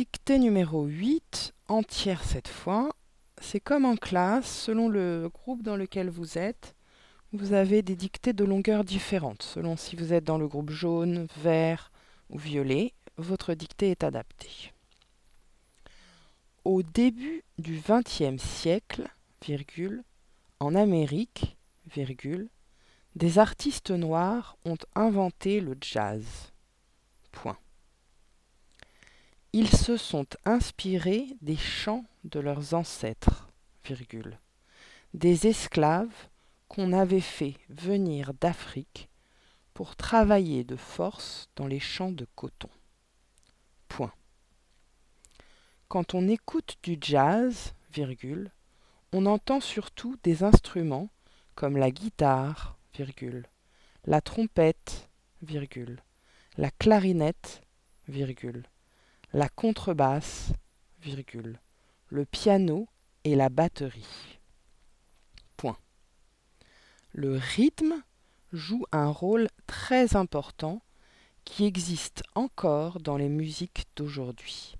Dictée numéro 8, entière cette fois. C'est comme en classe, selon le groupe dans lequel vous êtes, vous avez des dictées de longueur différentes. Selon si vous êtes dans le groupe jaune, vert ou violet, votre dictée est adaptée. Au début du XXe siècle, en Amérique, des artistes noirs ont inventé le jazz. Point. Ils se sont inspirés des chants de leurs ancêtres, des esclaves qu'on avait fait venir d'Afrique pour travailler de force dans les champs de coton. Quand on écoute du jazz, on entend surtout des instruments comme la guitare, la trompette, la clarinette, la contrebasse, virgule, le piano et la batterie. Point. Le rythme joue un rôle très important qui existe encore dans les musiques d'aujourd'hui.